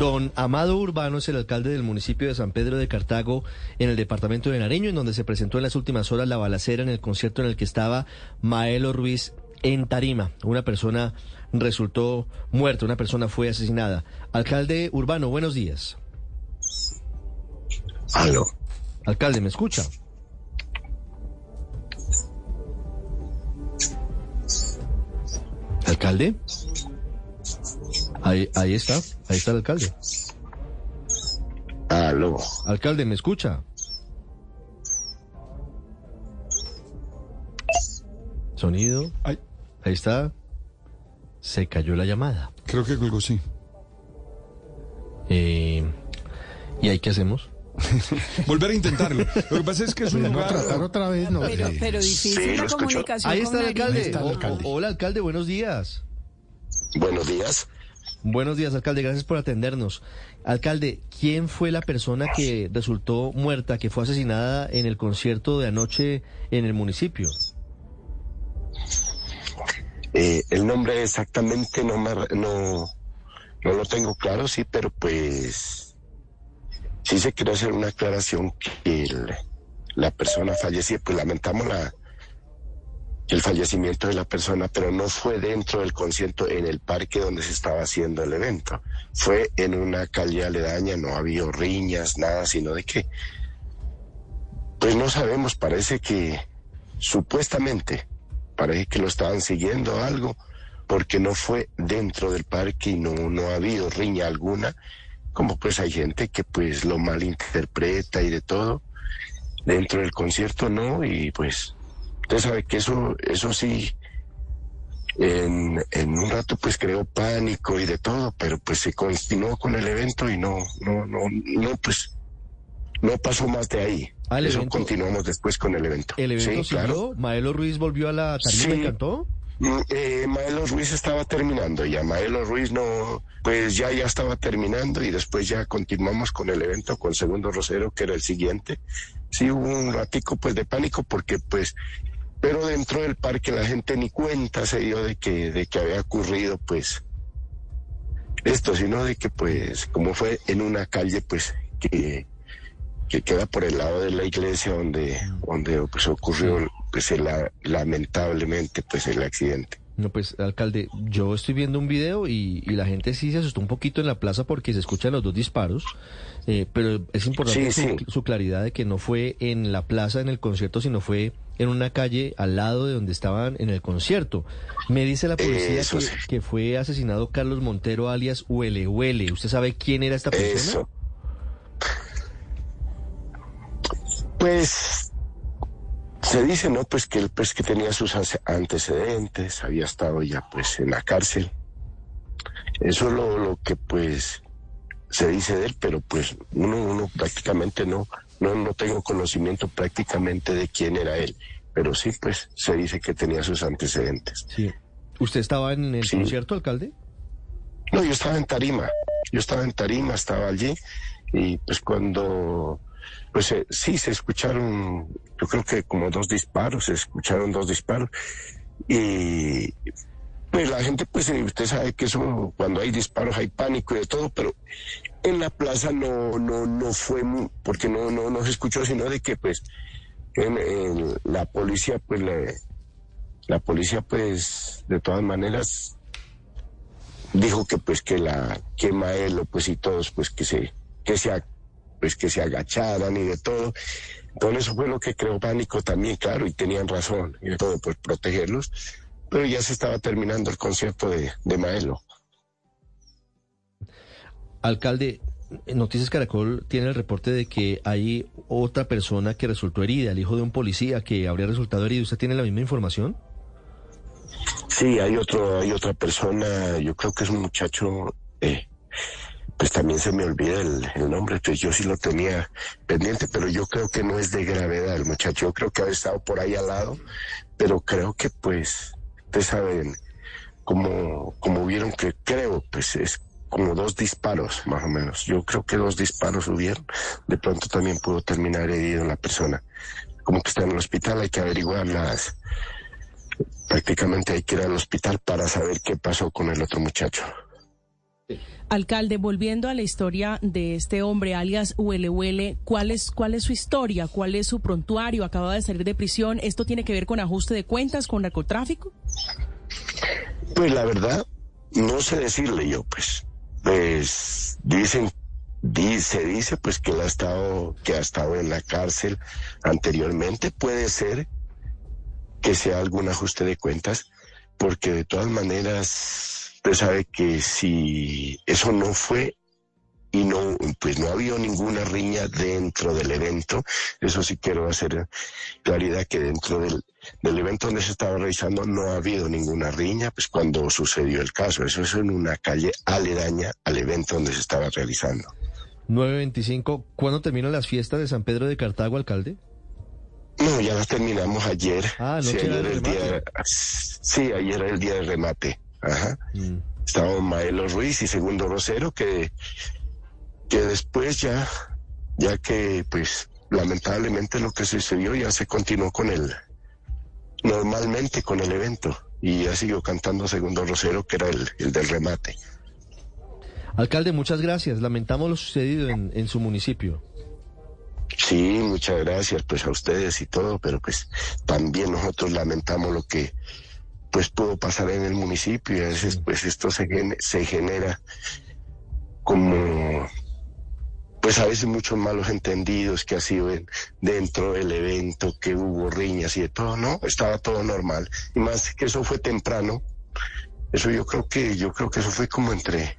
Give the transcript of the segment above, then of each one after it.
Don, Amado Urbano es el alcalde del municipio de San Pedro de Cartago, en el departamento de Nariño, en donde se presentó en las últimas horas la balacera en el concierto en el que estaba Maelo Ruiz en Tarima. Una persona resultó muerta, una persona fue asesinada. Alcalde Urbano, buenos días. Aló. Alcalde, ¿me escucha? ¿Alcalde? Ahí, ahí está, ahí está el alcalde. Aló. Alcalde, ¿me escucha? Sonido. Ahí está. Se cayó la llamada. Creo que colgó, sí. Eh, ¿Y ahí qué hacemos? Volver a intentarlo. Lo que pasa es que es un lugar... tratar otra vez, no. Pero, pero difícil la comunicación Ahí está el alcalde. Ahí está el alcalde. hola, alcalde, buenos días. Buenos días. Buenos días, alcalde. Gracias por atendernos. Alcalde, ¿quién fue la persona que resultó muerta, que fue asesinada en el concierto de anoche en el municipio? Eh, el nombre exactamente no, no, no lo tengo claro, sí, pero pues sí se quiere hacer una aclaración que la persona falleció, pues lamentamos la, el fallecimiento de la persona, pero no fue dentro del concierto en el parque donde se estaba haciendo el evento. Fue en una calle aledaña, no había riñas, nada, sino de que, pues no sabemos, parece que supuestamente, parece que lo estaban siguiendo algo, porque no fue dentro del parque y no, no ha habido riña alguna, como pues hay gente que pues lo malinterpreta y de todo. Dentro del concierto no, y pues Usted sabe que eso, eso sí, en, un rato pues creó pánico y de todo, pero pues se continuó con el evento y no, no, no, no, pues no pasó más de ahí. Ah, eso continuamos después con el evento. ¿El evento siguió? ¿Maelo Ruiz volvió a la tarima y cantó? Mm, eh, Maelo Ruiz estaba terminando ya. Maelo Ruiz no, pues ya ya estaba terminando y después ya continuamos con el evento con Segundo Rosero, que era el siguiente. Sí hubo un ratico pues de pánico porque pues pero dentro del parque la gente ni cuenta se dio de que, de que había ocurrido pues esto, sino de que pues como fue en una calle pues que, que queda por el lado de la iglesia donde, donde pues ocurrió pues el, lamentablemente pues el accidente. No, pues, alcalde, yo estoy viendo un video y, y, la gente sí se asustó un poquito en la plaza porque se escuchan los dos disparos, eh, pero es importante su, claridad de que no fue en la plaza, en el concierto, sino fue en una calle al lado de donde estaban en el concierto. Me dice la policía que, fue asesinado Carlos Montero alias Huele Huele. ¿Usted sabe quién era esta persona? Pues se dice, ¿no? Pues que él pues que tenía sus antecedentes, había estado ya pues en la cárcel. Eso es lo, lo que pues se dice de él, pero pues uno, uno prácticamente no, no, no tengo conocimiento prácticamente de quién era él, pero sí, pues se dice que tenía sus antecedentes. Sí. ¿Usted estaba en el concierto, alcalde? No, yo estaba en Tarima. Yo estaba en Tarima, estaba allí y pues cuando, pues eh, sí, se escucharon, yo creo que como dos disparos, se escucharon dos disparos y pues la gente, pues eh, usted sabe que eso, cuando hay disparos hay pánico y de todo, pero en la plaza no, no, no fue, porque no, no, no se escuchó, sino de que pues en, la policía, pues la policía, pues de todas maneras dijo que pues que la que Maelo pues y todos pues que se que se pues que se agacharan y de todo. Entonces eso fue lo que creó pánico también claro y tenían razón y de todo pues protegerlos pero ya se estaba terminando el concierto de, de Maelo. Alcalde, Noticias Caracol tiene el reporte de que hay otra persona que resultó herida, el hijo de un policía que habría resultado herido. ¿Usted tiene la misma información? Sí, hay otro, hay otra persona, yo creo que es un muchacho, eh, pues también se me olvida el, el, nombre, entonces yo sí lo tenía pendiente, pero yo creo que no es de gravedad el muchacho, yo creo que ha estado por ahí al lado, pero creo que pues ustedes saben, como, como vieron que creo, pues es como dos disparos, más o menos. Yo creo que dos disparos hubieron. De pronto también pudo terminar herido la persona. Como que está en el hospital, hay que averiguarlas. Prácticamente hay que ir al hospital para saber qué pasó con el otro muchacho. Alcalde, volviendo a la historia de este hombre, alias Huele Huele, ¿cuál es, ¿cuál es su historia? ¿Cuál es su prontuario? Acaba de salir de prisión. ¿Esto tiene que ver con ajuste de cuentas, con narcotráfico? Pues la verdad, no sé decirle yo, pues. Pues dicen, dice, dice pues que él ha estado, que ha estado en la cárcel anteriormente. Puede ser que sea algún ajuste de cuentas, porque de todas maneras usted sabe que si eso no fue y no, pues no ha habido ninguna riña dentro del evento, eso sí quiero hacer claridad que dentro del, del evento donde se estaba realizando no ha habido ninguna riña, pues cuando sucedió el caso, eso es en una calle aledaña al evento donde se estaba realizando. 925, ¿cuándo terminan las fiestas de San Pedro de Cartago, alcalde? No, ya las terminamos ayer. Ah, no sí, ayer el día, sí, ayer era el día de remate. Ajá. Mm. Estaba Maelo Ruiz y Segundo Rosero, que, que después ya, ya que pues lamentablemente lo que sucedió ya se continuó con él, normalmente con el evento, y ya siguió cantando Segundo Rosero, que era el, el del remate. Alcalde, muchas gracias. Lamentamos lo sucedido en, en su municipio. Sí, muchas gracias pues a ustedes y todo, pero pues también nosotros lamentamos lo que pues pudo pasar en el municipio y a veces pues esto se, se genera como pues a veces muchos malos entendidos que ha sido dentro del evento, que hubo riñas y de todo, no, estaba todo normal. Y más que eso fue temprano, eso yo creo que, yo creo que eso fue como entre,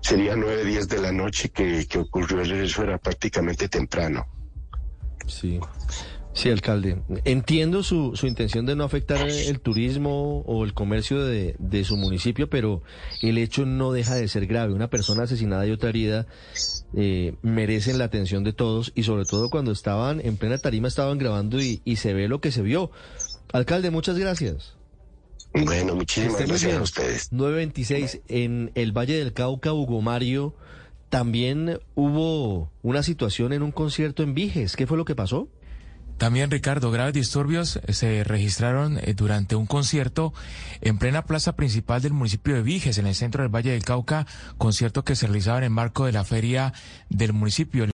sería nueve, diez de la noche que, que ocurrió, eso era prácticamente temprano. Sí. Sí, alcalde. Entiendo su, su intención de no afectar el turismo o el comercio de, de, su municipio, pero el hecho no deja de ser grave. Una persona asesinada y otra herida eh, merecen la atención de todos y sobre todo cuando estaban en plena tarima, estaban grabando y, y se ve lo que se vio. Alcalde, muchas gracias. Bueno, muchísimas gracias a ustedes. 926 en el Valle del Cauca, Hugo Mario. También hubo una situación en un concierto en Viges. ¿Qué fue lo que pasó? También, Ricardo, graves disturbios eh, se registraron eh, durante un concierto en plena plaza principal del municipio de Viges, en el centro del Valle del Cauca, concierto que se realizaba en el marco de la feria del municipio.